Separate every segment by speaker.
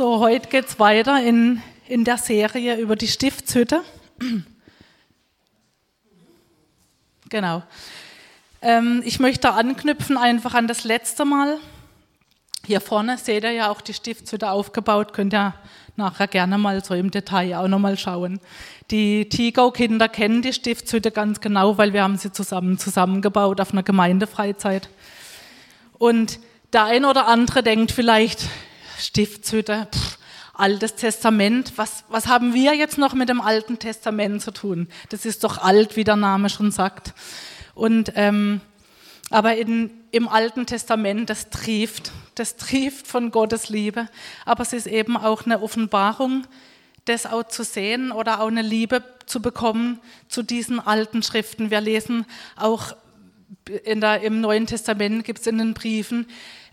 Speaker 1: So, heute geht es weiter in, in der Serie über die Stiftshütte. Genau. Ähm, ich möchte anknüpfen einfach an das letzte Mal. Hier vorne seht ihr ja auch die Stiftshütte aufgebaut, könnt ihr nachher gerne mal so im Detail auch nochmal schauen. Die Tigau-Kinder kennen die Stiftshütte ganz genau, weil wir haben sie zusammen zusammengebaut auf einer Gemeindefreizeit. Und der ein oder andere denkt vielleicht, Stiftshütte, pff, Altes Testament, was, was haben wir jetzt noch mit dem Alten Testament zu tun? Das ist doch alt, wie der Name schon sagt. Und, ähm, aber in, im Alten Testament, das trieft, das trieft von Gottes Liebe. Aber es ist eben auch eine Offenbarung, das auch zu sehen oder auch eine Liebe zu bekommen zu diesen alten Schriften. Wir lesen auch in der, im Neuen Testament, gibt es in den Briefen,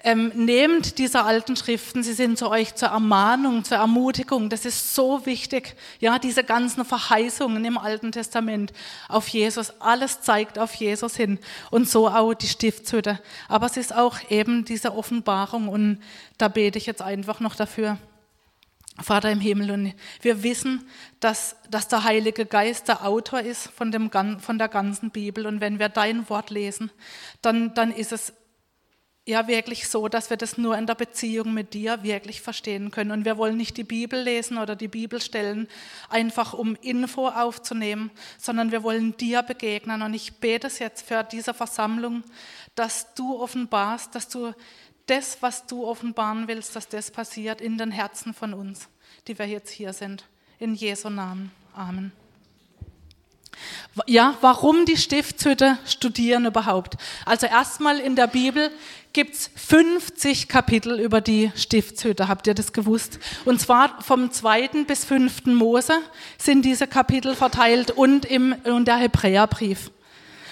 Speaker 1: ähm, nehmt diese alten Schriften, sie sind zu euch zur Ermahnung, zur Ermutigung. Das ist so wichtig. Ja, diese ganzen Verheißungen im Alten Testament auf Jesus, alles zeigt auf Jesus hin. Und so auch die Stiftshütte. Aber es ist auch eben diese Offenbarung und da bete ich jetzt einfach noch dafür. Vater im Himmel, und wir wissen, dass, dass der Heilige Geist der Autor ist von, dem, von der ganzen Bibel. Und wenn wir dein Wort lesen, dann, dann ist es ja wirklich so, dass wir das nur in der Beziehung mit dir wirklich verstehen können. Und wir wollen nicht die Bibel lesen oder die Bibelstellen einfach um Info aufzunehmen, sondern wir wollen dir begegnen. Und ich bete es jetzt für diese Versammlung, dass du offenbarst, dass du das, was du offenbaren willst, dass das passiert in den Herzen von uns, die wir jetzt hier sind. In Jesu Namen. Amen. Ja, warum die Stiftshütte studieren überhaupt? Also erstmal in der Bibel gibt es 50 Kapitel über die Stiftshütte, habt ihr das gewusst? Und zwar vom zweiten bis fünften Mose sind diese Kapitel verteilt und im und der Hebräerbrief.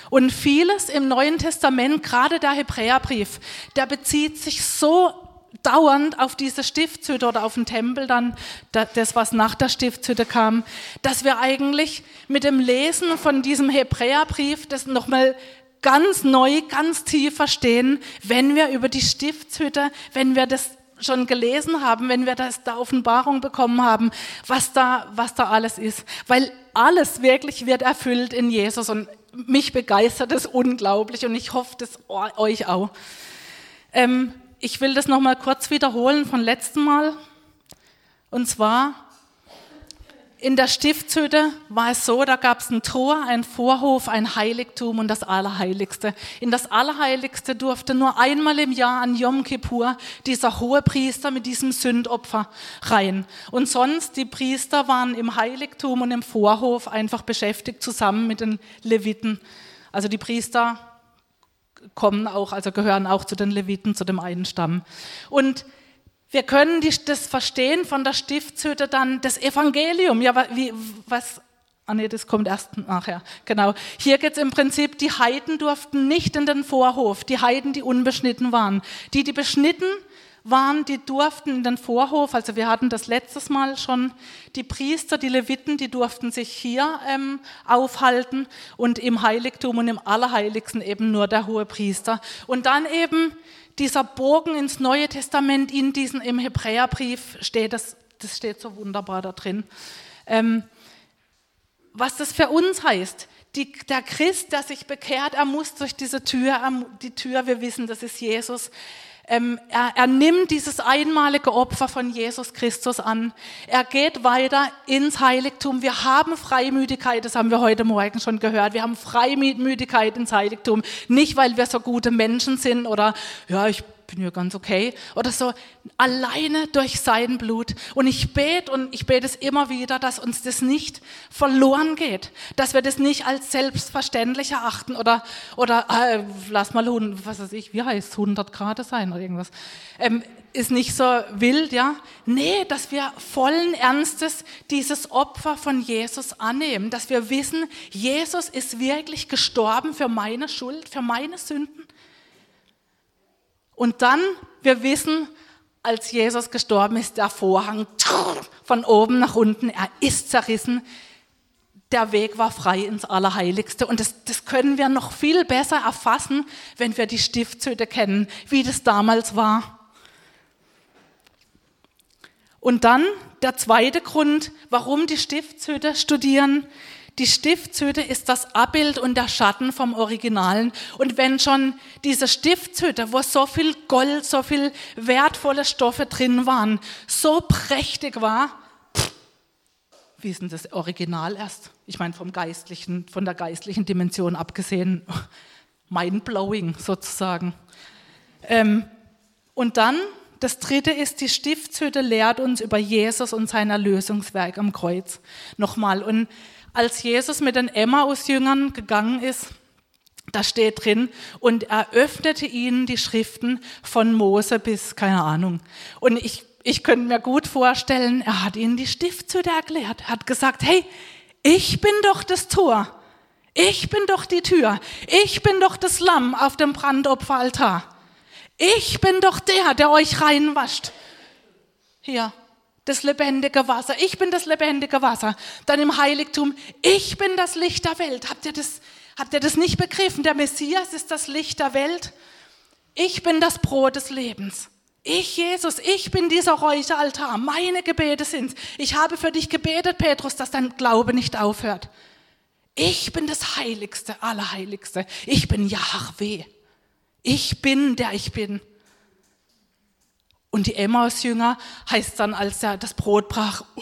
Speaker 1: Und vieles im Neuen Testament, gerade der Hebräerbrief, der bezieht sich so dauernd auf diese Stiftshütte oder auf den Tempel dann, das was nach der Stiftshütte kam, dass wir eigentlich mit dem Lesen von diesem Hebräerbrief das nochmal ganz neu, ganz tief verstehen, wenn wir über die Stiftshütte, wenn wir das schon gelesen haben, wenn wir das da Offenbarung bekommen haben, was da, was da alles ist. Weil alles wirklich wird erfüllt in Jesus und mich begeistert es unglaublich und ich hoffe, das euch auch. Ähm, ich will das nochmal kurz wiederholen von letztem Mal. Und zwar, in der Stiftshütte war es so, da gab es ein Tor, ein Vorhof, ein Heiligtum und das Allerheiligste. In das Allerheiligste durfte nur einmal im Jahr an Yom Kippur dieser hohe Priester mit diesem Sündopfer rein. Und sonst, die Priester waren im Heiligtum und im Vorhof einfach beschäftigt zusammen mit den Leviten. Also die Priester kommen auch, also gehören auch zu den Leviten, zu dem einen Stamm. Und wir können das verstehen von der Stiftshütte dann, das Evangelium. Ja, wie, was, ah nee, das kommt erst nachher. Genau. Hier geht es im Prinzip, die Heiden durften nicht in den Vorhof, die Heiden, die unbeschnitten waren. Die, die beschnitten waren, die durften in den Vorhof, also wir hatten das letztes Mal schon, die Priester, die Leviten, die durften sich hier ähm, aufhalten und im Heiligtum und im Allerheiligsten eben nur der hohe Priester. Und dann eben dieser Bogen ins Neue Testament, in diesem, im Hebräerbrief steht das, das steht so wunderbar da drin. Ähm, was das für uns heißt, die, der Christ, der sich bekehrt, er muss durch diese Tür, die Tür, wir wissen, das ist Jesus, ähm, er, er nimmt dieses einmalige Opfer von Jesus Christus an. Er geht weiter ins Heiligtum. Wir haben Freimütigkeit, das haben wir heute Morgen schon gehört. Wir haben Freimütigkeit ins Heiligtum. Nicht, weil wir so gute Menschen sind oder, ja, ich bin ja ganz okay oder so, alleine durch sein Blut. Und ich bete und ich bete es immer wieder, dass uns das nicht verloren geht, dass wir das nicht als selbstverständlich erachten oder, oder äh, lass mal, was weiß ich, wie heißt 100 Grad sein oder irgendwas. Ähm, ist nicht so wild, ja? Nee, dass wir vollen Ernstes dieses Opfer von Jesus annehmen, dass wir wissen, Jesus ist wirklich gestorben für meine Schuld, für meine Sünden und dann, wir wissen, als Jesus gestorben ist, der Vorhang von oben nach unten, er ist zerrissen. Der Weg war frei ins Allerheiligste. Und das, das können wir noch viel besser erfassen, wenn wir die Stiftshütte kennen, wie das damals war. Und dann der zweite Grund, warum die Stiftshütte studieren. Die Stiftshütte ist das Abbild und der Schatten vom Originalen. Und wenn schon diese Stiftshütte, wo so viel Gold, so viel wertvolle Stoffe drin waren, so prächtig war, wie ist denn das Original erst? Ich meine, vom geistlichen, von der geistlichen Dimension abgesehen, mindblowing sozusagen. Ähm, und dann das dritte ist, die Stiftshütte lehrt uns über Jesus und sein Erlösungswerk am Kreuz. Nochmal. Und als Jesus mit den Emmaus-Jüngern gegangen ist, da steht drin, und er öffnete ihnen die Schriften von Mose bis, keine Ahnung. Und ich, ich könnte mir gut vorstellen, er hat ihnen die Stiftshütte erklärt. Er hat gesagt, hey, ich bin doch das Tor. Ich bin doch die Tür. Ich bin doch das Lamm auf dem Brandopferaltar. Ich bin doch der, der euch reinwascht. Hier, das lebendige Wasser. Ich bin das lebendige Wasser. Dann im Heiligtum, ich bin das Licht der Welt. Habt ihr das, habt ihr das nicht begriffen? Der Messias ist das Licht der Welt. Ich bin das Brot des Lebens. Ich, Jesus, ich bin dieser Räucheraltar. Meine Gebete sind's. Ich habe für dich gebetet, Petrus, dass dein Glaube nicht aufhört. Ich bin das Heiligste, Allerheiligste. Ich bin Yahweh. Ich bin, der ich bin. Und die Emmaus-Jünger heißt dann, als er das Brot brach, oh,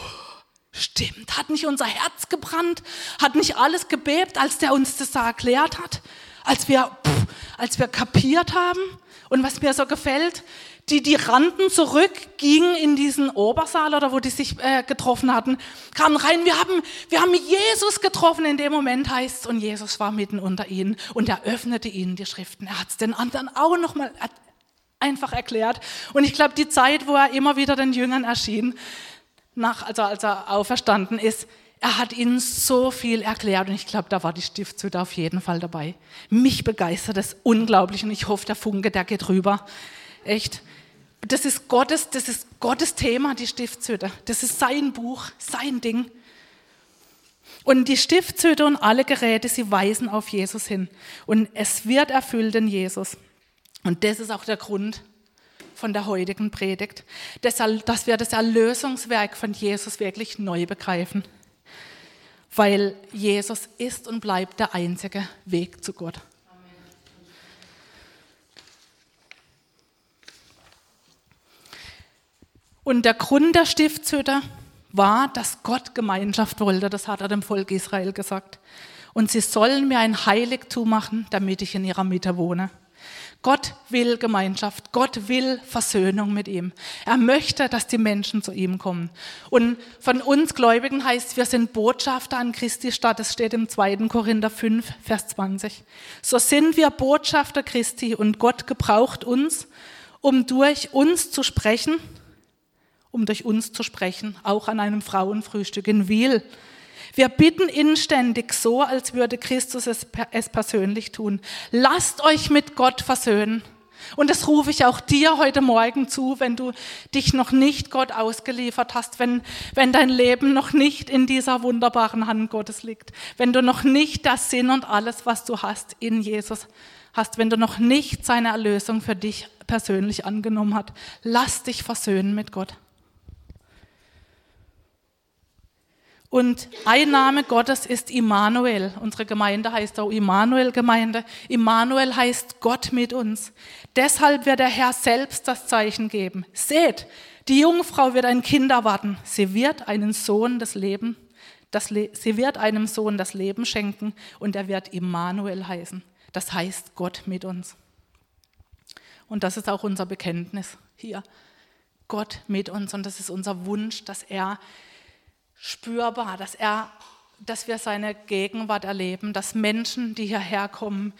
Speaker 1: stimmt, hat nicht unser Herz gebrannt, hat nicht alles gebebt, als der uns das da erklärt hat, als wir, pff, als wir kapiert haben. Und was mir so gefällt, die, die rannten zurück, gingen in diesen Obersaal oder wo die sich äh, getroffen hatten, kamen rein, wir haben, wir haben Jesus getroffen in dem Moment heißt und Jesus war mitten unter ihnen und er öffnete ihnen die Schriften. Er hat es den anderen auch nochmal einfach erklärt. Und ich glaube, die Zeit, wo er immer wieder den Jüngern erschien, nach, also als er auferstanden ist, er hat ihnen so viel erklärt und ich glaube, da war die Stiftshütte auf jeden Fall dabei. Mich begeistert es unglaublich und ich hoffe, der Funke, der geht rüber. Echt. Das ist Gottes, das ist Gottes Thema, die Stiftshütte. Das ist sein Buch, sein Ding. Und die Stiftshütte und alle Geräte, sie weisen auf Jesus hin. Und es wird erfüllt in Jesus. Und das ist auch der Grund von der heutigen Predigt, dass wir das Erlösungswerk von Jesus wirklich neu begreifen. Weil Jesus ist und bleibt der einzige Weg zu Gott. Und der Grund der Stiftshütte war, dass Gott Gemeinschaft wollte. Das hat er dem Volk Israel gesagt. Und sie sollen mir ein Heiligtum machen, damit ich in ihrer Mitte wohne. Gott will Gemeinschaft. Gott will Versöhnung mit ihm. Er möchte, dass die Menschen zu ihm kommen. Und von uns Gläubigen heißt, wir sind Botschafter an Christi Stadt. Das steht im 2. Korinther 5, Vers 20. So sind wir Botschafter Christi und Gott gebraucht uns, um durch uns zu sprechen um durch uns zu sprechen, auch an einem Frauenfrühstück in Wiel. Wir bitten inständig so, als würde Christus es, es persönlich tun. Lasst euch mit Gott versöhnen. Und das rufe ich auch dir heute Morgen zu, wenn du dich noch nicht Gott ausgeliefert hast, wenn, wenn dein Leben noch nicht in dieser wunderbaren Hand Gottes liegt, wenn du noch nicht das Sinn und alles, was du hast, in Jesus hast, wenn du noch nicht seine Erlösung für dich persönlich angenommen hast. Lass dich versöhnen mit Gott. Und ein Name Gottes ist Immanuel. Unsere Gemeinde heißt auch Immanuel-Gemeinde. Immanuel heißt Gott mit uns. Deshalb wird der Herr selbst das Zeichen geben. Seht, die Jungfrau wird ein Kind erwarten. Sie wird einen Sohn des Leben, das Le sie wird einem Sohn das Leben schenken und er wird Immanuel heißen. Das heißt Gott mit uns. Und das ist auch unser Bekenntnis hier. Gott mit uns und das ist unser Wunsch, dass er spürbar, dass, er, dass wir seine Gegenwart erleben, dass Menschen, die hierher kommen,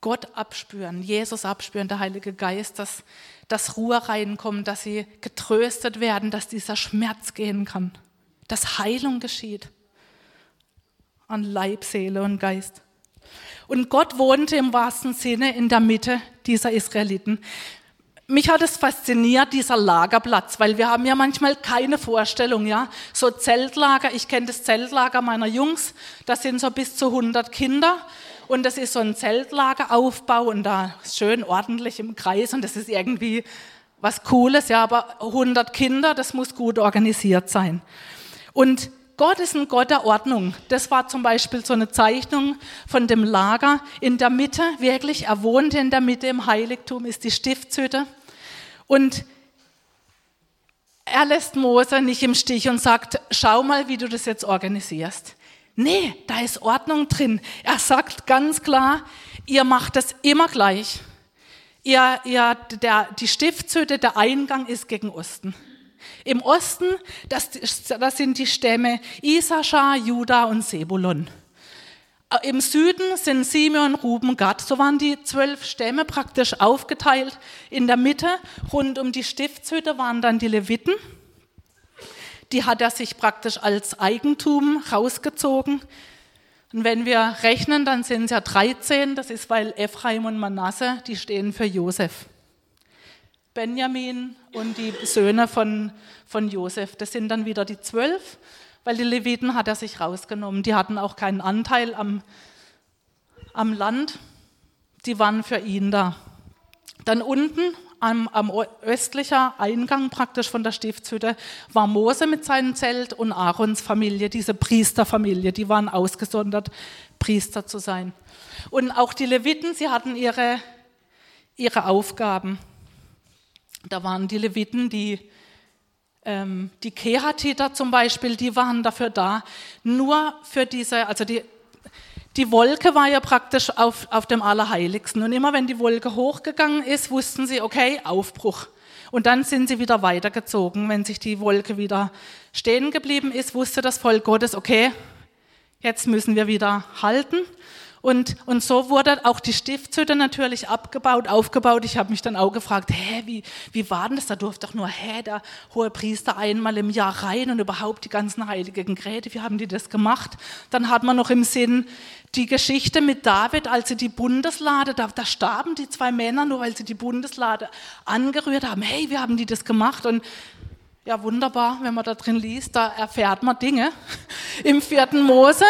Speaker 1: Gott abspüren, Jesus abspüren, der Heilige Geist, dass, dass Ruhe reinkommt, dass sie getröstet werden, dass dieser Schmerz gehen kann, dass Heilung geschieht an Leib, Seele und Geist. Und Gott wohnte im wahrsten Sinne in der Mitte dieser Israeliten mich hat es fasziniert, dieser Lagerplatz, weil wir haben ja manchmal keine Vorstellung, ja. So Zeltlager, ich kenne das Zeltlager meiner Jungs, das sind so bis zu 100 Kinder und das ist so ein Zeltlageraufbau und da schön ordentlich im Kreis und das ist irgendwie was Cooles, ja, aber 100 Kinder, das muss gut organisiert sein. Und Gott ist ein Gott der Ordnung. Das war zum Beispiel so eine Zeichnung von dem Lager in der Mitte, wirklich, er wohnte in der Mitte im Heiligtum, ist die Stiftshütte. Und er lässt Mose nicht im Stich und sagt, schau mal, wie du das jetzt organisierst. Nee, da ist Ordnung drin. Er sagt ganz klar, ihr macht das immer gleich. Ihr, ihr, der, die Stiftshütte, der Eingang ist gegen Osten. Im Osten, das, das sind die Stämme Isaschar, Juda und Sebulon. Äh, Im Süden sind Simeon, Ruben, Gad. So waren die zwölf Stämme praktisch aufgeteilt. In der Mitte, rund um die Stiftshütte, waren dann die Leviten. Die hat er sich praktisch als Eigentum rausgezogen. Und wenn wir rechnen, dann sind es ja 13. Das ist, weil Ephraim und Manasse, die stehen für Josef. Benjamin und die Söhne von, von Josef. Das sind dann wieder die zwölf, weil die Leviten hat er sich rausgenommen. Die hatten auch keinen Anteil am, am Land. Die waren für ihn da. Dann unten am, am östlicher Eingang praktisch von der Stiftshütte war Mose mit seinem Zelt und Aarons Familie, diese Priesterfamilie, die waren ausgesondert, Priester zu sein. Und auch die Leviten, sie hatten ihre, ihre Aufgaben. Da waren die Leviten, die, ähm, die Kehatiter zum Beispiel, die waren dafür da, nur für diese, also die, die Wolke war ja praktisch auf, auf dem Allerheiligsten. Und immer wenn die Wolke hochgegangen ist, wussten sie, okay, Aufbruch. Und dann sind sie wieder weitergezogen. Wenn sich die Wolke wieder stehen geblieben ist, wusste das Volk Gottes, okay, jetzt müssen wir wieder halten. Und, und so wurde auch die Stiftshütte natürlich abgebaut, aufgebaut. Ich habe mich dann auch gefragt, hä, wie, wie war denn das? Da durfte doch nur, hä, der hohe Priester einmal im Jahr rein und überhaupt die ganzen heiligen Geräte, wie haben die das gemacht? Dann hat man noch im Sinn die Geschichte mit David, als sie die Bundeslade, da, da starben die zwei Männer, nur weil sie die Bundeslade angerührt haben. Hey, wie haben die das gemacht? Und ja, wunderbar, wenn man da drin liest, da erfährt man Dinge im vierten Mose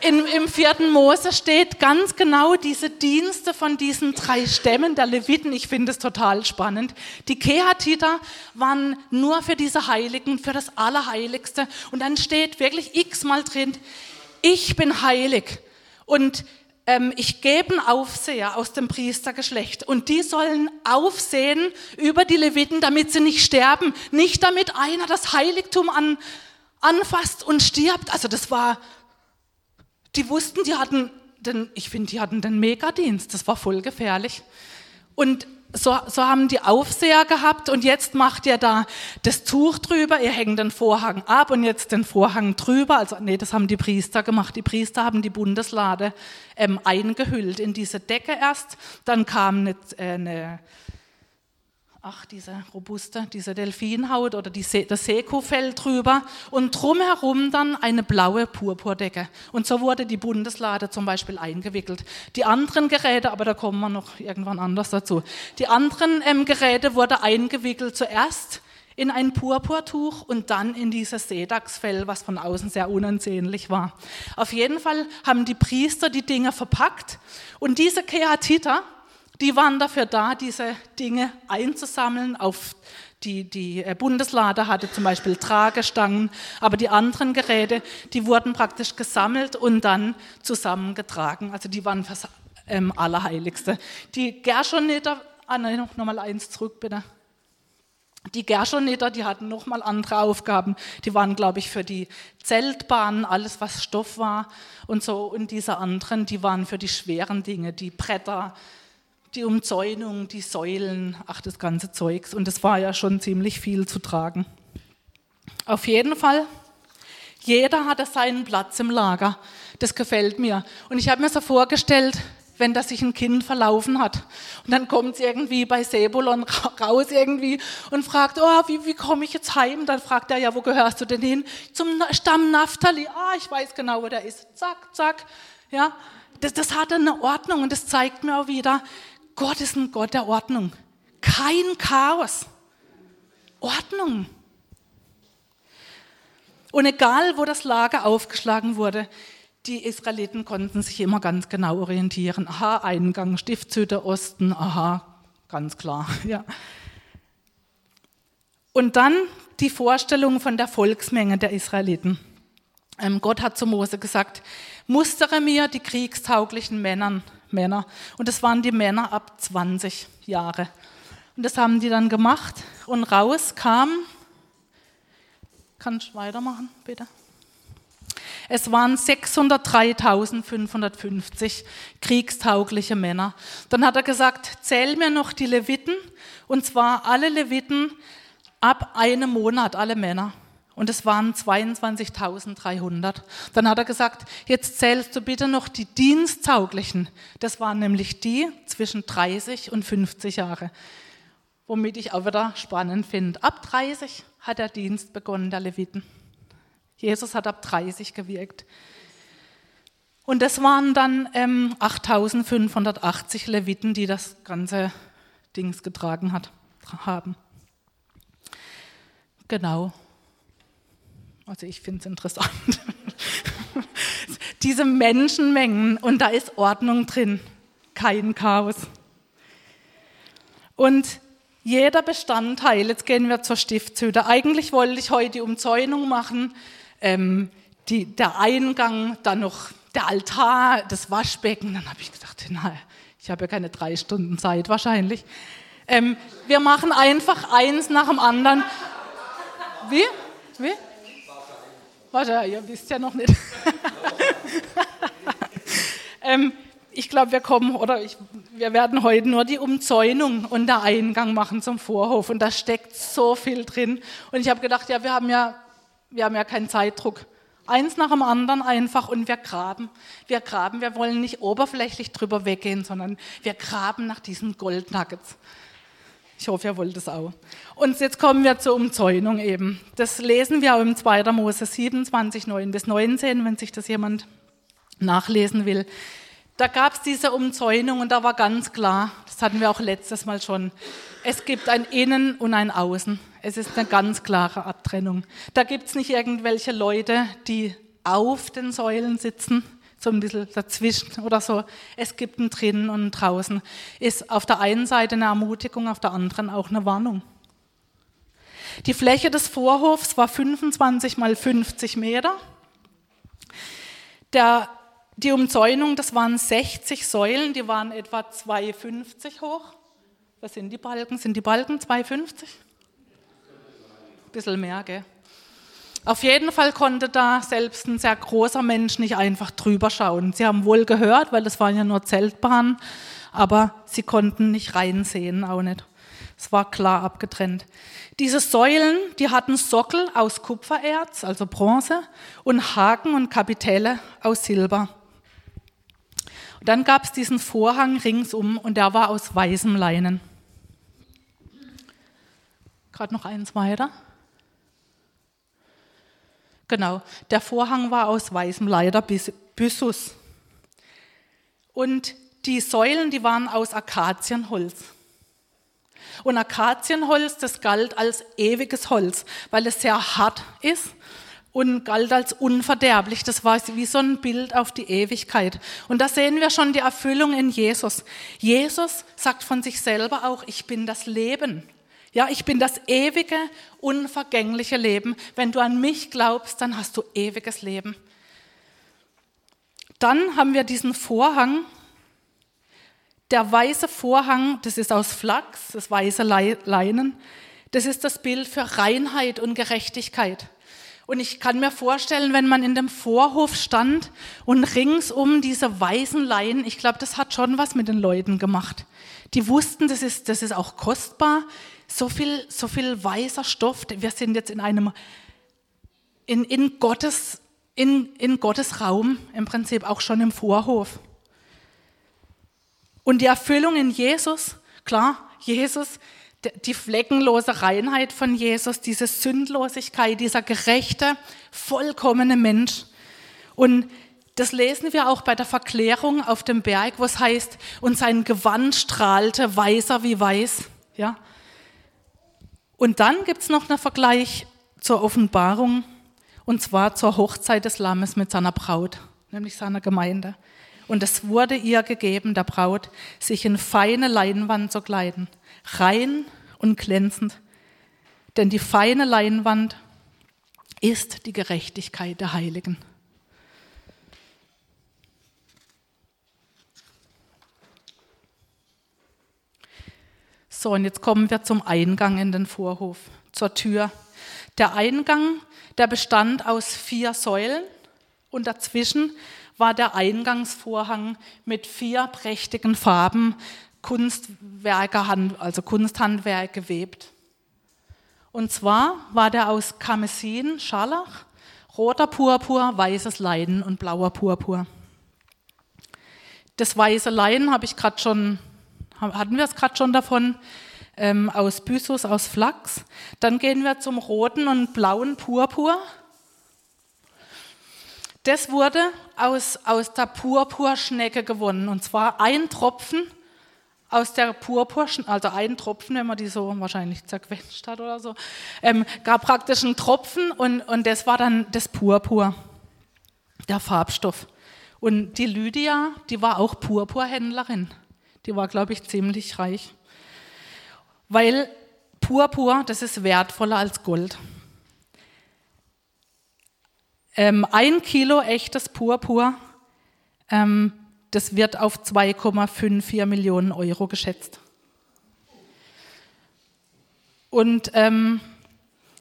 Speaker 1: in, im vierten Mose steht ganz genau diese Dienste von diesen drei Stämmen der Leviten. Ich finde es total spannend. Die Kehatiter waren nur für diese Heiligen, für das Allerheiligste. Und dann steht wirklich x-mal drin, ich bin heilig. Und ähm, ich gebe einen Aufseher aus dem Priestergeschlecht. Und die sollen aufsehen über die Leviten, damit sie nicht sterben. Nicht damit einer das Heiligtum an, anfasst und stirbt. Also das war die wussten, die hatten den, ich finde, die hatten den Megadienst, das war voll gefährlich. Und so, so haben die Aufseher gehabt und jetzt macht ihr da das Tuch drüber, ihr hängt den Vorhang ab und jetzt den Vorhang drüber. Also nee, das haben die Priester gemacht. Die Priester haben die Bundeslade ähm, eingehüllt in diese Decke erst. Dann kam eine, äh, eine ach, diese robuste, diese Delfinhaut oder die See, das Sekufell drüber und drumherum dann eine blaue Purpurdecke. Und so wurde die Bundeslade zum Beispiel eingewickelt. Die anderen Geräte, aber da kommen wir noch irgendwann anders dazu, die anderen ähm, Geräte wurde eingewickelt zuerst in ein Purpurtuch und dann in dieses Sedaxfell, was von außen sehr unansehnlich war. Auf jeden Fall haben die Priester die Dinge verpackt und diese Keatiter, die waren dafür da, diese Dinge einzusammeln. Auf die, die äh, Bundeslade hatte zum Beispiel Tragestangen, aber die anderen Geräte, die wurden praktisch gesammelt und dann zusammengetragen. Also die waren fürs ähm, Allerheiligste. Die Gershoniter, ah nein, noch mal eins zurück bitte. Die Gershoniter, die hatten noch mal andere Aufgaben. Die waren, glaube ich, für die Zeltbahnen, alles was Stoff war und so. Und diese anderen, die waren für die schweren Dinge, die Bretter, die Umzäunung, die Säulen, ach das ganze Zeugs. Und es war ja schon ziemlich viel zu tragen. Auf jeden Fall, jeder hatte seinen Platz im Lager. Das gefällt mir. Und ich habe mir so vorgestellt, wenn da sich ein Kind verlaufen hat. Und dann kommt es irgendwie bei Sebulon raus irgendwie und fragt, oh, wie, wie komme ich jetzt heim? Dann fragt er, ja, wo gehörst du denn hin? Zum Stamm Naphtali. Ah, ich weiß genau, wo der ist. Zack, zack. Ja, das, das hatte eine Ordnung und das zeigt mir auch wieder, Gott ist ein Gott der Ordnung. Kein Chaos. Ordnung. Und egal, wo das Lager aufgeschlagen wurde, die Israeliten konnten sich immer ganz genau orientieren. Aha, Eingang, Stiftshütte, Osten, aha, ganz klar. Ja. Und dann die Vorstellung von der Volksmenge der Israeliten. Ähm, Gott hat zu Mose gesagt, mustere mir die kriegstauglichen Männern, Männer. Und das waren die Männer ab 20 Jahre. Und das haben die dann gemacht. Und raus kam, kannst du weitermachen, bitte? Es waren 603.550 kriegstaugliche Männer. Dann hat er gesagt, zähl mir noch die Leviten, und zwar alle Leviten ab einem Monat, alle Männer. Und es waren 22.300. Dann hat er gesagt, jetzt zählst du bitte noch die Diensttauglichen. Das waren nämlich die zwischen 30 und 50 Jahre. Womit ich auch wieder spannend finde. Ab 30 hat der Dienst begonnen, der Leviten. Jesus hat ab 30 gewirkt. Und das waren dann ähm, 8580 Leviten, die das ganze Dings getragen hat, haben. Genau. Also ich finde es interessant. Diese Menschenmengen und da ist Ordnung drin, kein Chaos. Und jeder Bestandteil, jetzt gehen wir zur Stiftshütte. Eigentlich wollte ich heute die Umzäunung machen, ähm, die, der Eingang, dann noch der Altar, das Waschbecken. Dann habe ich gedacht, na, ich habe ja keine drei Stunden Zeit wahrscheinlich. Ähm, wir machen einfach eins nach dem anderen. Wie? Wie? Warte, ihr wisst ja noch nicht. ähm, ich glaube, wir kommen oder ich, wir werden heute nur die Umzäunung und der Eingang machen zum Vorhof und da steckt so viel drin. Und ich habe gedacht, ja, wir haben ja wir haben ja keinen Zeitdruck. Eins nach dem anderen einfach und wir graben. Wir graben, wir wollen nicht oberflächlich drüber weggehen, sondern wir graben nach diesen Goldnuggets. Ich hoffe, ihr wollt es auch. Und jetzt kommen wir zur Umzäunung eben. Das lesen wir auch im 2. Mose 27, 9 bis 19, wenn sich das jemand nachlesen will. Da gab es diese Umzäunung und da war ganz klar, das hatten wir auch letztes Mal schon, es gibt ein Innen und ein Außen. Es ist eine ganz klare Abtrennung. Da gibt es nicht irgendwelche Leute, die auf den Säulen sitzen, so ein bisschen dazwischen oder so. Es gibt ein drinnen und ein draußen. Ist auf der einen Seite eine Ermutigung, auf der anderen auch eine Warnung. Die Fläche des Vorhofs war 25 mal 50 Meter. Der, die Umzäunung, das waren 60 Säulen, die waren etwa 2,50 hoch. Was sind die Balken? Sind die Balken 2,50? bisschen mehr, gell? Auf jeden Fall konnte da selbst ein sehr großer Mensch nicht einfach drüber schauen. Sie haben wohl gehört, weil es waren ja nur Zeltbahnen, aber sie konnten nicht reinsehen, auch nicht. Es war klar abgetrennt. Diese Säulen, die hatten Sockel aus Kupfererz, also Bronze, und Haken und Kapitelle aus Silber. Und dann gab es diesen Vorhang ringsum und der war aus weißem Leinen. Gerade noch eins weiter. Genau, der Vorhang war aus weißem Leider Byssus. Und die Säulen, die waren aus Akazienholz. Und Akazienholz, das galt als ewiges Holz, weil es sehr hart ist und galt als unverderblich. Das war wie so ein Bild auf die Ewigkeit. Und da sehen wir schon die Erfüllung in Jesus. Jesus sagt von sich selber auch, ich bin das Leben. Ja, ich bin das ewige, unvergängliche Leben. Wenn du an mich glaubst, dann hast du ewiges Leben. Dann haben wir diesen Vorhang. Der weiße Vorhang, das ist aus Flachs, das weiße Leinen. Das ist das Bild für Reinheit und Gerechtigkeit. Und ich kann mir vorstellen, wenn man in dem Vorhof stand und ringsum diese weißen Leinen, ich glaube, das hat schon was mit den Leuten gemacht. Die wussten, das ist, das ist auch kostbar so viel, so viel weißer Stoff. Wir sind jetzt in einem, in, in, Gottes, in, in Gottes Raum, im Prinzip auch schon im Vorhof. Und die Erfüllung in Jesus, klar, Jesus, die fleckenlose Reinheit von Jesus, diese Sündlosigkeit, dieser gerechte, vollkommene Mensch. Und das lesen wir auch bei der Verklärung auf dem Berg, wo es heißt, und sein Gewand strahlte weißer wie weiß. Ja, und dann gibt es noch einen Vergleich zur Offenbarung, und zwar zur Hochzeit des Lammes mit seiner Braut, nämlich seiner Gemeinde. Und es wurde ihr gegeben, der Braut, sich in feine Leinwand zu kleiden, rein und glänzend. Denn die feine Leinwand ist die Gerechtigkeit der Heiligen. So, und jetzt kommen wir zum Eingang in den Vorhof, zur Tür. Der Eingang, der bestand aus vier Säulen und dazwischen war der Eingangsvorhang mit vier prächtigen Farben, Kunstwerke, also Kunsthandwerk gewebt. Und zwar war der aus Karmesin, Scharlach, roter Purpur, weißes Leinen und blauer Purpur. Das weiße Leinen habe ich gerade schon hatten wir es gerade schon davon, ähm, aus Byssus, aus Flachs. Dann gehen wir zum roten und blauen Purpur. Das wurde aus, aus der Purpurschnecke gewonnen. Und zwar ein Tropfen aus der Purpurschnecke, also ein Tropfen, wenn man die so wahrscheinlich zerquetscht hat oder so, ähm, gab praktisch einen Tropfen und, und das war dann das Purpur, der Farbstoff. Und die Lydia, die war auch Purpurhändlerin. Die war, glaube ich, ziemlich reich. Weil Purpur, das ist wertvoller als Gold. Ähm, ein Kilo echtes Purpur, ähm, das wird auf 2,54 Millionen Euro geschätzt. Und ähm,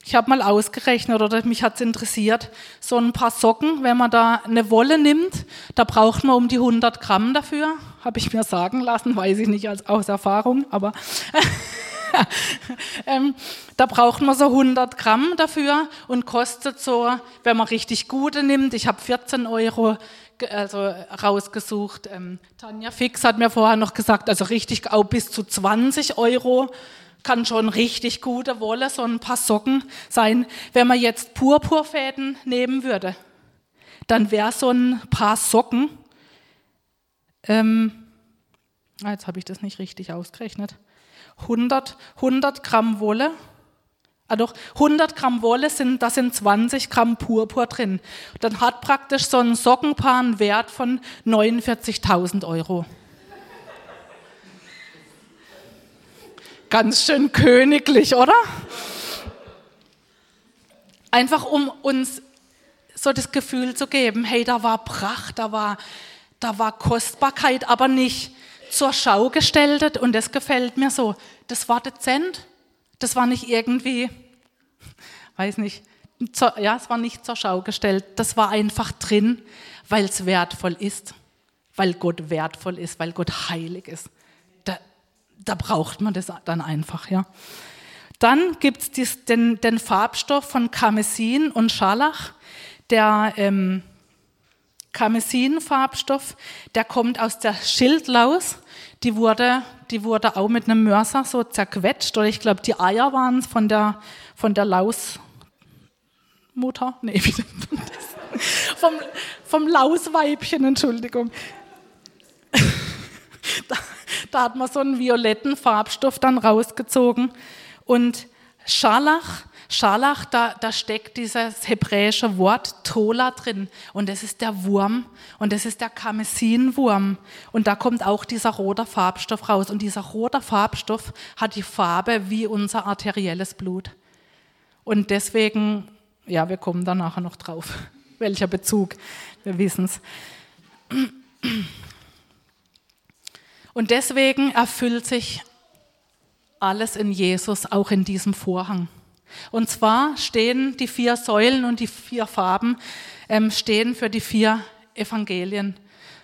Speaker 1: ich habe mal ausgerechnet oder mich hat es interessiert, so ein paar Socken, wenn man da eine Wolle nimmt, da braucht man um die 100 Gramm dafür, habe ich mir sagen lassen, weiß ich nicht als, aus Erfahrung, aber ähm, da braucht man so 100 Gramm dafür und kostet so, wenn man richtig gute nimmt, ich habe 14 Euro also rausgesucht. Ähm, Tanja Fix hat mir vorher noch gesagt, also richtig auch bis zu 20 Euro kann schon richtig gute Wolle, so ein paar Socken sein. Wenn man jetzt Purpurfäden nehmen würde, dann wäre so ein paar Socken, ähm, ah, jetzt habe ich das nicht richtig ausgerechnet, 100, 100 Gramm Wolle, ah doch, 100 Gramm Wolle sind, da sind 20 Gramm Purpur drin. Dann hat praktisch so ein Sockenpaar einen Wert von 49.000 Euro. Ganz schön königlich, oder? Einfach um uns so das Gefühl zu geben, hey, da war Pracht, da war, da war Kostbarkeit, aber nicht zur Schau gestellt. Und das gefällt mir so. Das war dezent, das war nicht irgendwie, weiß nicht, ja, es war nicht zur Schau gestellt, das war einfach drin, weil es wertvoll ist, weil Gott wertvoll ist, weil Gott heilig ist da braucht man das dann einfach. Ja. Dann gibt es den, den, Farbstoff von Karmesin und Scharlach. Der ähm, Karmesin-Farbstoff, der kommt aus der Schildlaus. Die wurde, die wurde auch mit einem Mörser so zerquetscht. Oder ich glaube, die Eier waren es von der, von der Lausmutter. Nee, wie vom, vom Lausweibchen, Entschuldigung. Da, hat man so einen violetten Farbstoff dann rausgezogen. Und Scharlach, Scharlach, da, da steckt dieses hebräische Wort Tola drin. Und das ist der Wurm. Und das ist der Karmesinwurm. Und da kommt auch dieser rote Farbstoff raus. Und dieser rote Farbstoff hat die Farbe wie unser arterielles Blut. Und deswegen, ja, wir kommen da nachher noch drauf. Welcher Bezug? Wir wissen es. Und deswegen erfüllt sich alles in Jesus, auch in diesem Vorhang. Und zwar stehen die vier Säulen und die vier Farben ähm, stehen für die vier Evangelien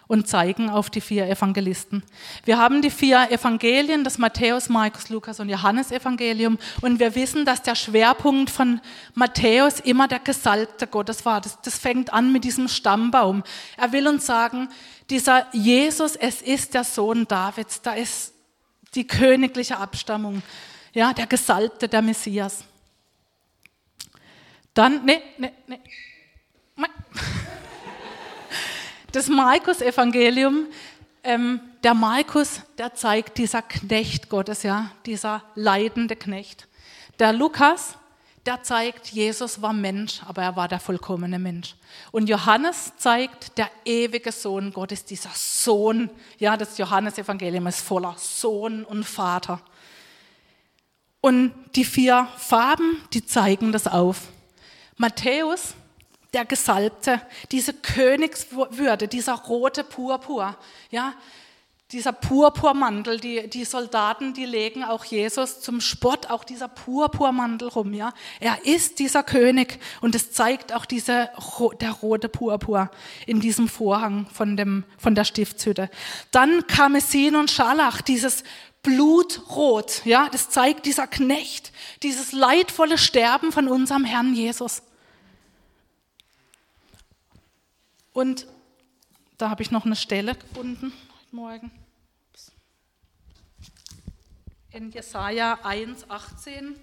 Speaker 1: und zeigen auf die vier Evangelisten. Wir haben die vier Evangelien, das Matthäus, Markus, Lukas und Johannes Evangelium und wir wissen, dass der Schwerpunkt von Matthäus immer der Gesalbte Gottes war. Das, das fängt an mit diesem Stammbaum. Er will uns sagen, dieser Jesus, es ist der Sohn Davids, da ist die königliche Abstammung, ja, der Gesalbte, der Messias. Dann, nee, nee, nee. Das Markus-Evangelium, ähm, der Markus, der zeigt dieser Knecht Gottes, ja, dieser leidende Knecht. Der Lukas, der zeigt, Jesus war Mensch, aber er war der vollkommene Mensch. Und Johannes zeigt, der ewige Sohn Gottes, dieser Sohn, ja, das Johannesevangelium ist voller Sohn und Vater. Und die vier Farben, die zeigen das auf. Matthäus, der Gesalbte, diese Königswürde, dieser rote Purpur, ja, dieser Purpurmantel, die, die Soldaten, die legen auch Jesus zum Spott, auch dieser Purpurmantel rum, ja. Er ist dieser König und es zeigt auch diese, der rote Purpur in diesem Vorhang von, dem, von der Stiftshütte. Dann Karmesin und Scharlach, dieses Blutrot, ja, das zeigt dieser Knecht, dieses leidvolle Sterben von unserem Herrn Jesus. Und da habe ich noch eine Stelle gefunden Morgen. In Jesaja 1, 18.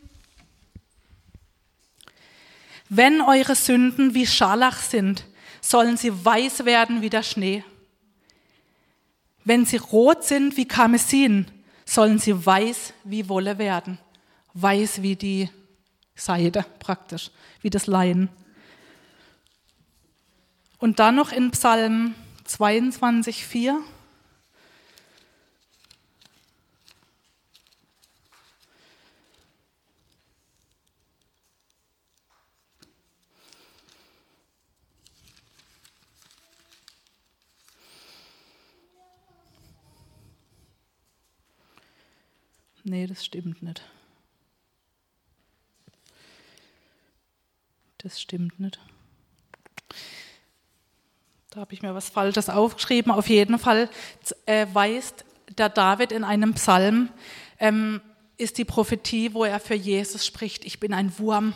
Speaker 1: Wenn eure Sünden wie Scharlach sind, sollen sie weiß werden wie der Schnee. Wenn sie rot sind wie Karmesin, sollen sie weiß wie Wolle werden. Weiß wie die Seide praktisch, wie das Leinen. Und dann noch in Psalm 22, 4. Nee, das stimmt nicht. Das stimmt nicht. Da habe ich mir was Falsches aufgeschrieben. Auf jeden Fall äh, weist der David in einem Psalm, ähm, ist die Prophetie, wo er für Jesus spricht, ich bin ein Wurm.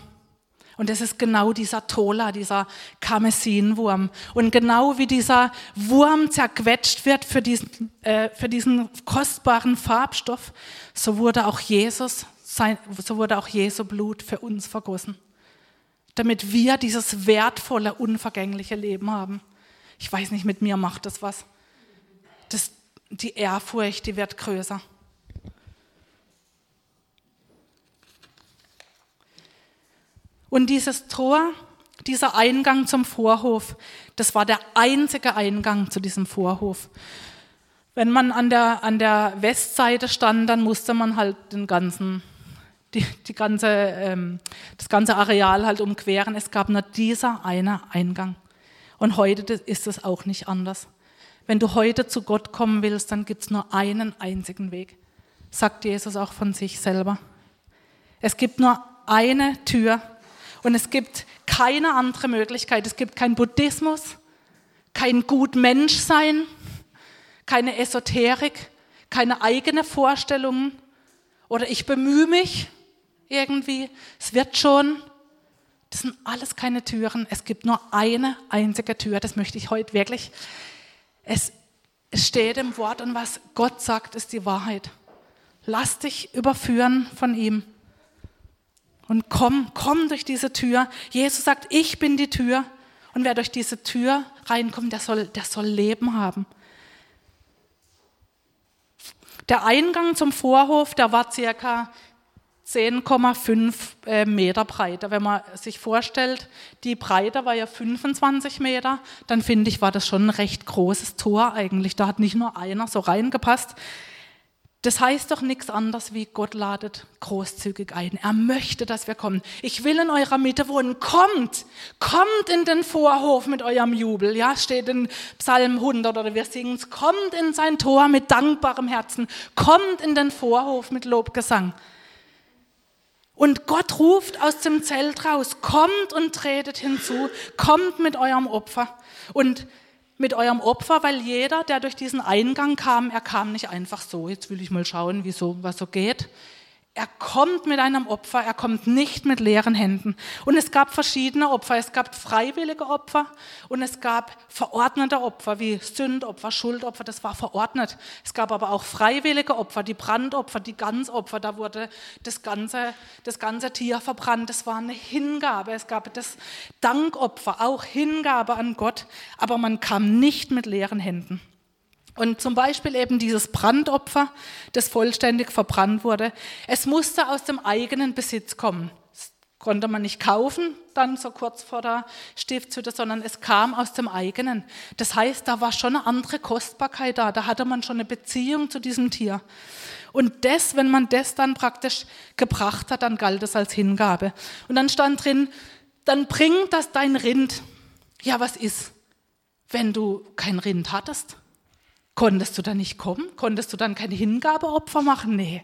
Speaker 1: Und das ist genau dieser Tola, dieser Karmesinwurm. Und genau wie dieser Wurm zerquetscht wird für diesen, äh, für diesen kostbaren Farbstoff, so wurde auch Jesus, sein, so wurde auch Jesu Blut für uns vergossen. Damit wir dieses wertvolle, unvergängliche Leben haben. Ich weiß nicht, mit mir macht das was. Das, die Ehrfurcht, die wird größer. Und dieses Tor, dieser Eingang zum Vorhof, das war der einzige Eingang zu diesem Vorhof. Wenn man an der, an der Westseite stand, dann musste man halt den ganzen, die, die ganze, ähm, das ganze Areal halt umqueren. Es gab nur dieser eine Eingang. Und heute ist es auch nicht anders. Wenn du heute zu Gott kommen willst, dann gibt es nur einen einzigen Weg, sagt Jesus auch von sich selber. Es gibt nur eine Tür und es gibt keine andere Möglichkeit. Es gibt kein Buddhismus, kein Gutmenschsein, keine Esoterik, keine eigene Vorstellungen oder ich bemühe mich irgendwie. Es wird schon. Das sind alles keine Türen. Es gibt nur eine einzige Tür. Das möchte ich heute wirklich. Es steht im Wort und was Gott sagt, ist die Wahrheit. Lass dich überführen von ihm. Und komm, komm durch diese Tür. Jesus sagt, ich bin die Tür. Und wer durch diese Tür reinkommt, der soll, der soll Leben haben. Der Eingang zum Vorhof, der war circa 10,5 äh, Meter breit. Wenn man sich vorstellt, die Breite war ja 25 Meter, dann finde ich, war das schon ein recht großes Tor eigentlich. Da hat nicht nur einer so reingepasst. Das heißt doch nichts anderes wie Gott ladet großzügig ein. Er möchte, dass wir kommen. Ich will in eurer Mitte wohnen. Kommt, kommt in den Vorhof mit eurem Jubel. Ja, steht in Psalm 100 oder wir singen es. Kommt in sein Tor mit dankbarem Herzen. Kommt in den Vorhof mit Lobgesang. Und Gott ruft aus dem Zelt raus. Kommt und tretet hinzu. Kommt mit eurem Opfer. Und mit eurem Opfer, weil jeder, der durch diesen Eingang kam, er kam nicht einfach so, jetzt will ich mal schauen, wie so, was so geht, er kommt mit einem Opfer, er kommt nicht mit leeren Händen. Und es gab verschiedene Opfer. Es gab freiwillige Opfer und es gab verordnete Opfer wie Sündopfer, Schuldopfer, das war verordnet. Es gab aber auch freiwillige Opfer, die Brandopfer, die Ganzopfer, da wurde das ganze, das ganze Tier verbrannt. Das war eine Hingabe. Es gab das Dankopfer, auch Hingabe an Gott, aber man kam nicht mit leeren Händen. Und zum Beispiel eben dieses Brandopfer, das vollständig verbrannt wurde. Es musste aus dem eigenen Besitz kommen. konnte man nicht kaufen, dann so kurz vor der Stiftshütte, sondern es kam aus dem eigenen. Das heißt, da war schon eine andere Kostbarkeit da, da hatte man schon eine Beziehung zu diesem Tier. Und das, wenn man das dann praktisch gebracht hat, dann galt es als Hingabe. Und dann stand drin, dann bring das dein Rind. Ja, was ist, wenn du kein Rind hattest? Konntest du dann nicht kommen? Konntest du dann kein Hingabeopfer machen? Nee.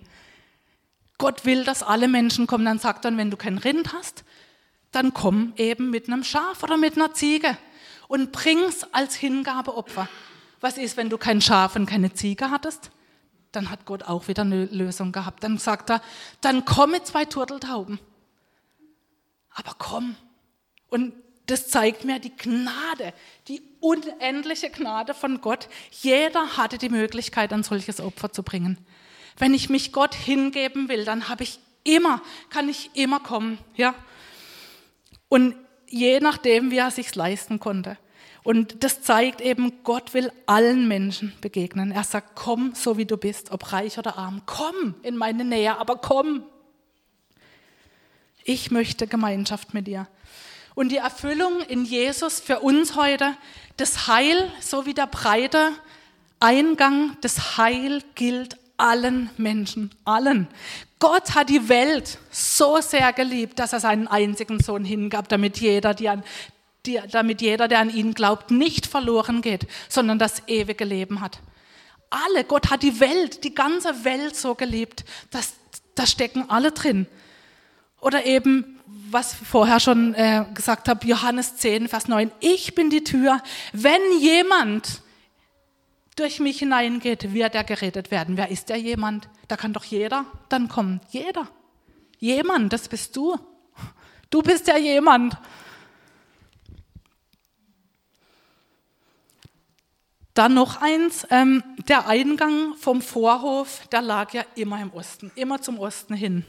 Speaker 1: Gott will, dass alle Menschen kommen. Dann sagt er, wenn du kein Rind hast, dann komm eben mit einem Schaf oder mit einer Ziege und bring's als Hingabeopfer. Was ist, wenn du kein Schaf und keine Ziege hattest? Dann hat Gott auch wieder eine Lösung gehabt. Dann sagt er, dann komm mit zwei Turteltauben. Aber komm. Und das zeigt mir die Gnade, die unendliche Gnade von Gott. Jeder hatte die Möglichkeit, ein solches Opfer zu bringen. Wenn ich mich Gott hingeben will, dann habe ich immer, kann ich immer kommen, ja. Und je nachdem, wie er sich leisten konnte. Und das zeigt eben, Gott will allen Menschen begegnen. Er sagt, komm, so wie du bist, ob reich oder arm, komm in meine Nähe, aber komm. Ich möchte Gemeinschaft mit dir. Und die Erfüllung in Jesus für uns heute, das Heil, so wie der breite Eingang, das Heil gilt allen Menschen, allen. Gott hat die Welt so sehr geliebt, dass er seinen einzigen Sohn hingab, damit jeder, die an, die, damit jeder, der an ihn glaubt, nicht verloren geht, sondern das ewige Leben hat. Alle, Gott hat die Welt, die ganze Welt so geliebt, dass da stecken alle drin. Oder eben, was vorher schon äh, gesagt habe, Johannes 10, Vers 9, ich bin die Tür. Wenn jemand durch mich hineingeht, wird er gerettet werden. Wer ist der jemand? Da kann doch jeder dann kommen. Jeder. Jemand, das bist du. Du bist ja jemand. Dann noch eins, ähm, der Eingang vom Vorhof, der lag ja immer im Osten, immer zum Osten hin.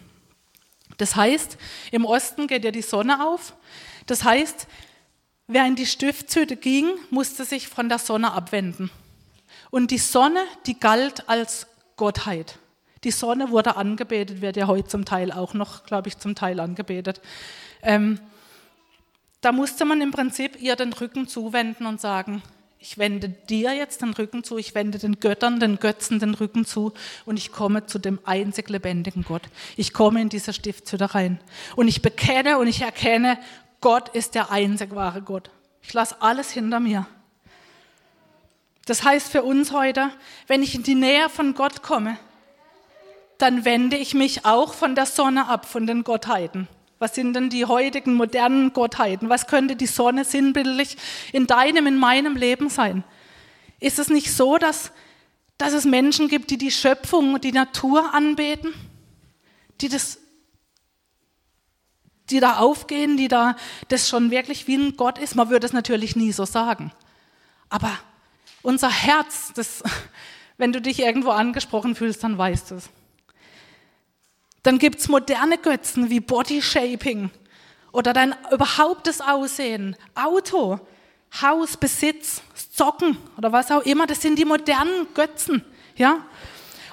Speaker 1: Das heißt, im Osten geht ja die Sonne auf. Das heißt, wer in die Stiftshütte ging, musste sich von der Sonne abwenden. Und die Sonne, die galt als Gottheit. Die Sonne wurde angebetet, wird ja heute zum Teil auch noch, glaube ich, zum Teil angebetet. Ähm, da musste man im Prinzip ihr den Rücken zuwenden und sagen, ich wende dir jetzt den Rücken zu, ich wende den Göttern, den Götzen den Rücken zu und ich komme zu dem einzig lebendigen Gott. Ich komme in diese Stiftshütte rein und ich bekenne und ich erkenne, Gott ist der einzig wahre Gott. Ich lasse alles hinter mir. Das heißt für uns heute, wenn ich in die Nähe von Gott komme, dann wende ich mich auch von der Sonne ab, von den Gottheiten. Was sind denn die heutigen modernen Gottheiten? Was könnte die Sonne sinnbildlich in deinem, in meinem Leben sein? Ist es nicht so, dass, dass es Menschen gibt, die die Schöpfung die Natur anbeten? Die das die da aufgehen, die da das schon wirklich wie ein Gott ist. Man würde es natürlich nie so sagen. Aber unser Herz, das, wenn du dich irgendwo angesprochen fühlst, dann weißt du es. Dann gibt es moderne Götzen wie Body Shaping oder dein überhaupt das Aussehen, Auto, Haus, Besitz, Zocken oder was auch immer. Das sind die modernen Götzen, ja.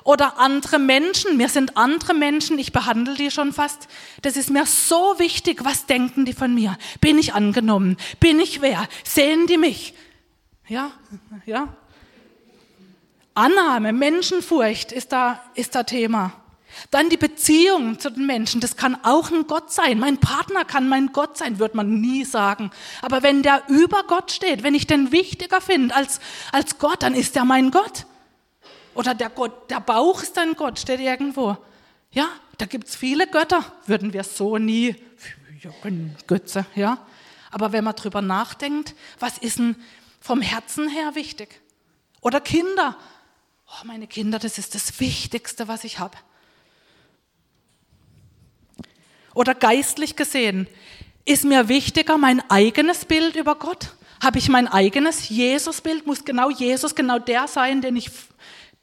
Speaker 1: Oder andere Menschen, mir sind andere Menschen, ich behandle die schon fast. Das ist mir so wichtig, was denken die von mir? Bin ich angenommen? Bin ich wer? Sehen die mich? Ja, ja. Annahme, Menschenfurcht ist da, ist da Thema. Dann die Beziehung zu den Menschen, das kann auch ein Gott sein. Mein Partner kann mein Gott sein, wird man nie sagen. Aber wenn der über Gott steht, wenn ich den wichtiger finde als, als Gott, dann ist er mein Gott. Oder der Gott, der Bauch ist ein Gott, steht irgendwo. Ja, da gibt es viele Götter, würden wir so nie, Götze, ja. Aber wenn man drüber nachdenkt, was ist ein, vom Herzen her wichtig. Oder Kinder. Oh, meine Kinder, das ist das Wichtigste, was ich habe. Oder geistlich gesehen, ist mir wichtiger mein eigenes Bild über Gott? Habe ich mein eigenes Jesusbild? Muss genau Jesus genau der sein, den ich,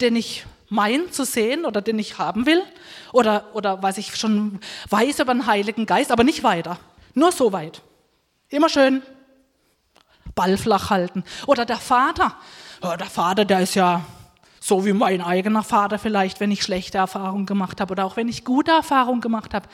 Speaker 1: den ich mein zu sehen oder den ich haben will? Oder, oder was ich schon weiß über den Heiligen Geist, aber nicht weiter. Nur so weit. Immer schön Ball flach halten. Oder der Vater. Ja, der Vater, der ist ja so wie mein eigener Vater vielleicht, wenn ich schlechte Erfahrungen gemacht habe oder auch wenn ich gute Erfahrungen gemacht habe.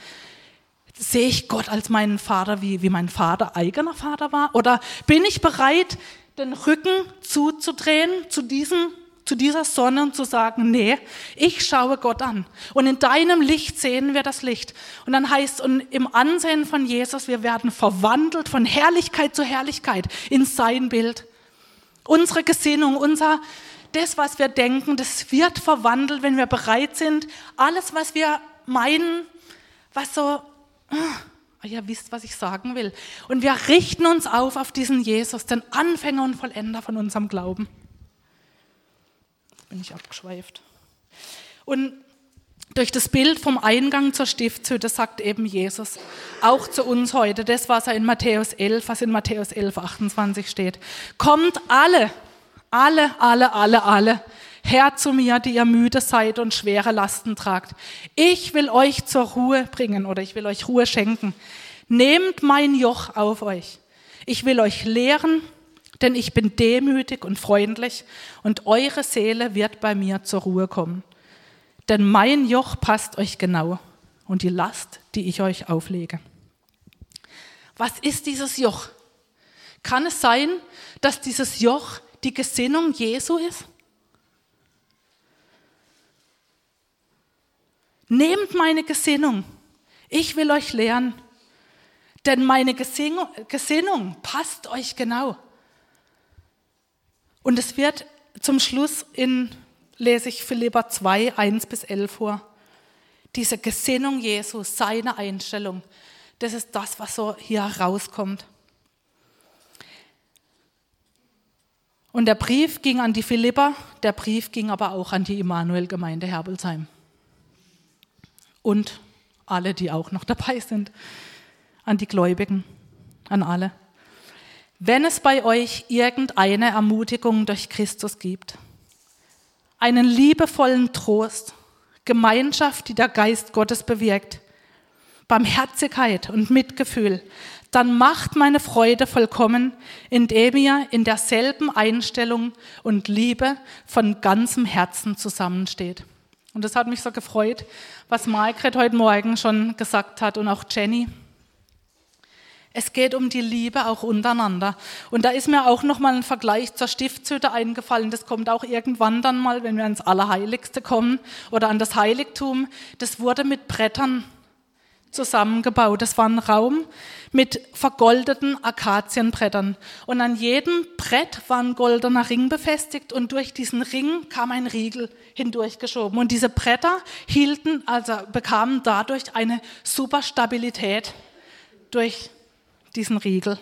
Speaker 1: Sehe ich Gott als meinen Vater, wie, wie mein Vater eigener Vater war? Oder bin ich bereit, den Rücken zuzudrehen zu diesem zu dieser Sonne und zu sagen, nee, ich schaue Gott an. Und in deinem Licht sehen wir das Licht. Und dann heißt, und im Ansehen von Jesus, wir werden verwandelt von Herrlichkeit zu Herrlichkeit in sein Bild. Unsere Gesinnung, unser, das, was wir denken, das wird verwandelt, wenn wir bereit sind, alles, was wir meinen, was so, oh, ihr wisst, was ich sagen will. Und wir richten uns auf auf diesen Jesus, den Anfänger und Vollender von unserem Glauben. Bin ich abgeschweift. Und durch das Bild vom Eingang zur Stiftshütte sagt eben Jesus auch zu uns heute, das was er in Matthäus 11, was in Matthäus 11, 28 steht. Kommt alle, alle, alle, alle, alle her zu mir, die ihr müde seid und schwere Lasten tragt. Ich will euch zur Ruhe bringen oder ich will euch Ruhe schenken. Nehmt mein Joch auf euch. Ich will euch lehren, denn ich bin demütig und freundlich und eure Seele wird bei mir zur Ruhe kommen. Denn mein Joch passt euch genau und die Last, die ich euch auflege. Was ist dieses Joch? Kann es sein, dass dieses Joch die Gesinnung Jesu ist? Nehmt meine Gesinnung. Ich will euch lehren. Denn meine Gesinnung, passt euch genau. Und es wird zum Schluss in, lese ich Philippa 2, 1 bis 11 vor. Diese Gesinnung Jesus, seine Einstellung, das ist das, was so hier rauskommt. Und der Brief ging an die Philippa, der Brief ging aber auch an die Immanuel-Gemeinde Herbelsheim. Und alle, die auch noch dabei sind, an die Gläubigen, an alle. Wenn es bei euch irgendeine Ermutigung durch Christus gibt, einen liebevollen Trost, Gemeinschaft, die der Geist Gottes bewirkt, Barmherzigkeit und Mitgefühl, dann macht meine Freude vollkommen, indem ihr in derselben Einstellung und Liebe von ganzem Herzen zusammensteht. Und das hat mich so gefreut, was Margret heute Morgen schon gesagt hat und auch Jenny. Es geht um die Liebe auch untereinander. Und da ist mir auch noch mal ein Vergleich zur Stiftshütte eingefallen. Das kommt auch irgendwann dann mal, wenn wir ans Allerheiligste kommen oder an das Heiligtum. Das wurde mit Brettern zusammengebaut. Das war ein Raum mit vergoldeten Akazienbrettern. Und an jedem Brett war ein goldener Ring befestigt und durch diesen Ring kam ein Riegel hindurchgeschoben. Und diese Bretter hielten, also bekamen dadurch eine super Stabilität durch diesen Riegel.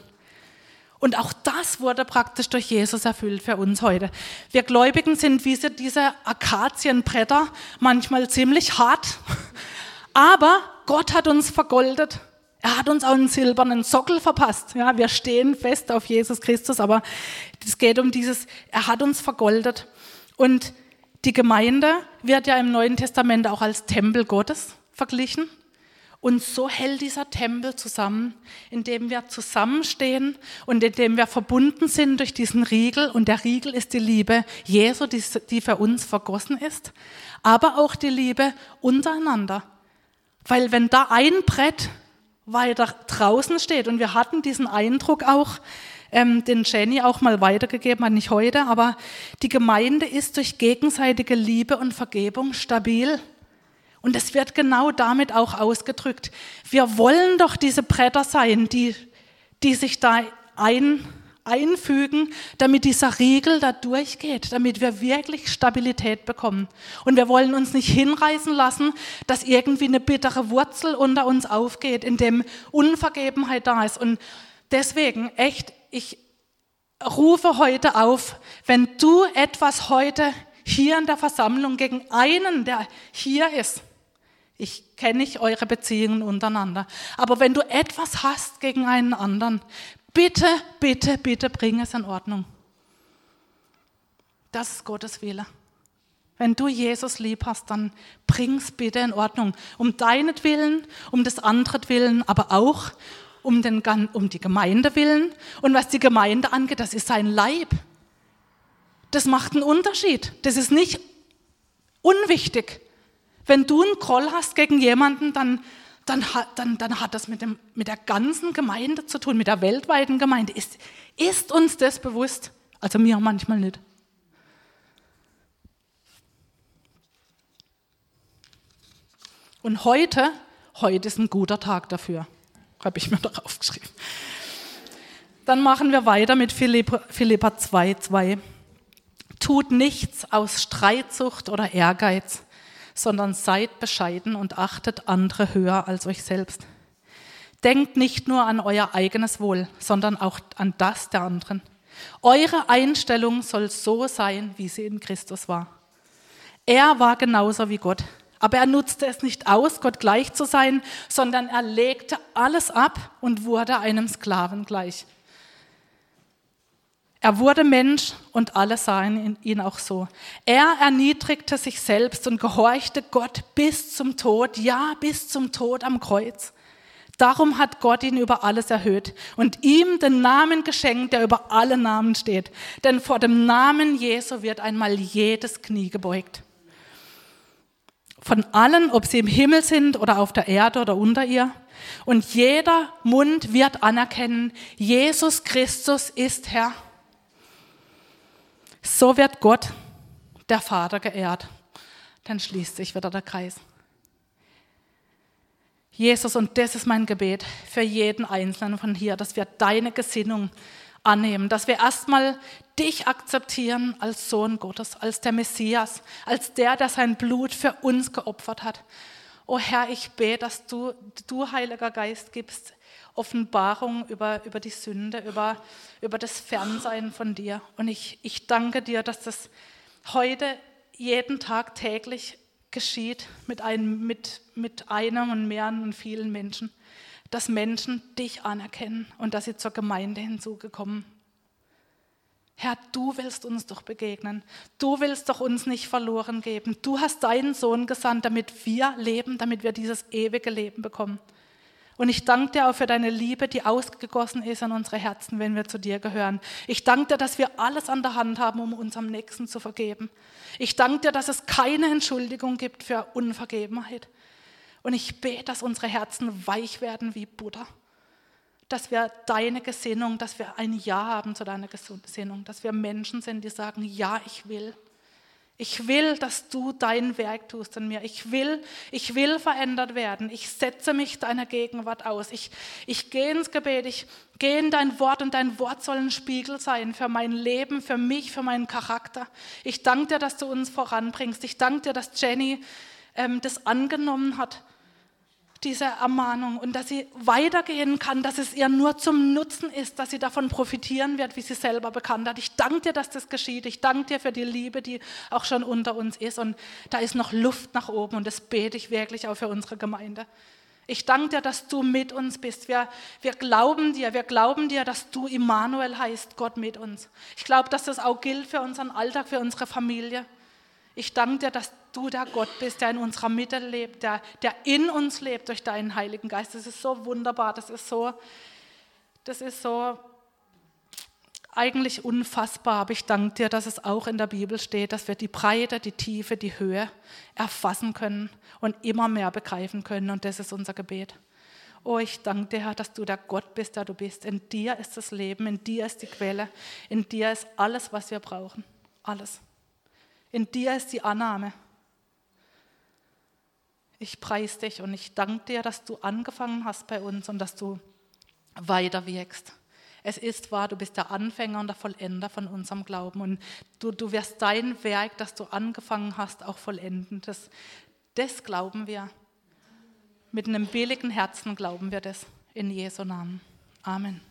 Speaker 1: Und auch das wurde praktisch durch Jesus erfüllt für uns heute. Wir Gläubigen sind wie diese Akazienbretter, manchmal ziemlich hart, aber Gott hat uns vergoldet. Er hat uns auch einen silbernen Sockel verpasst. Ja, wir stehen fest auf Jesus Christus, aber es geht um dieses, er hat uns vergoldet. Und die Gemeinde wird ja im Neuen Testament auch als Tempel Gottes verglichen. Und so hält dieser Tempel zusammen, indem wir zusammenstehen und indem wir verbunden sind durch diesen Riegel. Und der Riegel ist die Liebe Jesu, die für uns vergossen ist, aber auch die Liebe untereinander. Weil wenn da ein Brett weiter draußen steht, und wir hatten diesen Eindruck auch, ähm, den Jenny auch mal weitergegeben hat, nicht heute, aber die Gemeinde ist durch gegenseitige Liebe und Vergebung stabil. Und es wird genau damit auch ausgedrückt. Wir wollen doch diese Bretter sein, die, die sich da ein, einfügen, damit dieser Riegel da durchgeht, damit wir wirklich Stabilität bekommen. Und wir wollen uns nicht hinreißen lassen, dass irgendwie eine bittere Wurzel unter uns aufgeht, in dem Unvergebenheit da ist. Und deswegen, echt, ich rufe heute auf, wenn du etwas heute hier in der Versammlung gegen einen, der hier ist, ich kenne nicht eure Beziehungen untereinander. Aber wenn du etwas hast gegen einen anderen, bitte, bitte, bitte bring es in Ordnung. Das ist Gottes Wille. Wenn du Jesus lieb hast, dann bring es bitte in Ordnung. Um deinetwillen, um des anderen Willen, aber auch um, den, um die Gemeinde willen. Und was die Gemeinde angeht, das ist sein Leib. Das macht einen Unterschied. Das ist nicht unwichtig. Wenn du einen Groll hast gegen jemanden, dann dann hat, dann, dann hat das mit, dem, mit der ganzen Gemeinde zu tun, mit der weltweiten Gemeinde. Ist, ist uns das bewusst? Also mir manchmal nicht. Und heute, heute ist ein guter Tag dafür, habe ich mir darauf geschrieben. Dann machen wir weiter mit Philippa, Philippa 2, 2. Tut nichts aus Streitsucht oder Ehrgeiz, sondern seid bescheiden und achtet andere höher als euch selbst. Denkt nicht nur an euer eigenes Wohl, sondern auch an das der anderen. Eure Einstellung soll so sein, wie sie in Christus war. Er war genauso wie Gott, aber er nutzte es nicht aus, Gott gleich zu sein, sondern er legte alles ab und wurde einem Sklaven gleich. Er wurde Mensch und alle sahen ihn auch so. Er erniedrigte sich selbst und gehorchte Gott bis zum Tod, ja, bis zum Tod am Kreuz. Darum hat Gott ihn über alles erhöht und ihm den Namen geschenkt, der über alle Namen steht. Denn vor dem Namen Jesu wird einmal jedes Knie gebeugt. Von allen, ob sie im Himmel sind oder auf der Erde oder unter ihr. Und jeder Mund wird anerkennen, Jesus Christus ist Herr. So wird Gott, der Vater, geehrt. Dann schließt sich wieder der Kreis. Jesus, und das ist mein Gebet für jeden Einzelnen von hier, dass wir deine Gesinnung annehmen, dass wir erstmal dich akzeptieren als Sohn Gottes, als der Messias, als der, der sein Blut für uns geopfert hat. O Herr, ich bete, dass du, du Heiliger Geist, gibst Offenbarung über, über die Sünde, über, über das Fernsein von dir. Und ich, ich danke dir, dass das heute jeden Tag täglich geschieht mit einem, mit, mit einem und mehreren und vielen Menschen, dass Menschen dich anerkennen und dass sie zur Gemeinde hinzugekommen. Herr, du willst uns doch begegnen. Du willst doch uns nicht verloren geben. Du hast deinen Sohn gesandt, damit wir leben, damit wir dieses ewige Leben bekommen. Und ich danke dir auch für deine Liebe, die ausgegossen ist an unsere Herzen, wenn wir zu dir gehören. Ich danke dir, dass wir alles an der Hand haben, um unserem Nächsten zu vergeben. Ich danke dir, dass es keine Entschuldigung gibt für Unvergebenheit. Und ich bete, dass unsere Herzen weich werden wie Butter. Dass wir deine Gesinnung, dass wir ein Ja haben zu deiner Gesinnung, dass wir Menschen sind, die sagen, ja, ich will. Ich will, dass du dein Werk tust an mir. Ich will, ich will verändert werden. Ich setze mich deiner Gegenwart aus. Ich, ich gehe ins Gebet. Ich gehe in dein Wort und dein Wort soll ein Spiegel sein für mein Leben, für mich, für meinen Charakter. Ich danke dir, dass du uns voranbringst. Ich danke dir, dass Jenny ähm, das angenommen hat diese Ermahnung und dass sie weitergehen kann, dass es ihr nur zum Nutzen ist, dass sie davon profitieren wird, wie sie selber bekannt hat. Ich danke dir, dass das geschieht. Ich danke dir für die Liebe, die auch schon unter uns ist. Und da ist noch Luft nach oben und das bete ich wirklich auch für unsere Gemeinde. Ich danke dir, dass du mit uns bist. Wir, wir glauben dir, wir glauben dir, dass du Immanuel heißt, Gott mit uns. Ich glaube, dass das auch gilt für unseren Alltag, für unsere Familie. Ich danke dir, dass du der Gott bist, der in unserer Mitte lebt, der, der in uns lebt durch deinen Heiligen Geist. Das ist so wunderbar, das ist so, das ist so eigentlich unfassbar. Aber ich danke dir, dass es auch in der Bibel steht, dass wir die Breite, die Tiefe, die Höhe erfassen können und immer mehr begreifen können. Und das ist unser Gebet. Oh, ich danke dir, Herr, dass du der Gott bist, der du bist. In dir ist das Leben, in dir ist die Quelle, in dir ist alles, was wir brauchen. Alles. In dir ist die Annahme. Ich preise dich und ich danke dir, dass du angefangen hast bei uns und dass du weiter wirkst. Es ist wahr, du bist der Anfänger und der Vollender von unserem Glauben und du, du wirst dein Werk, das du angefangen hast, auch vollenden. Das, das glauben wir. Mit einem billigen Herzen glauben wir das. In Jesu Namen. Amen.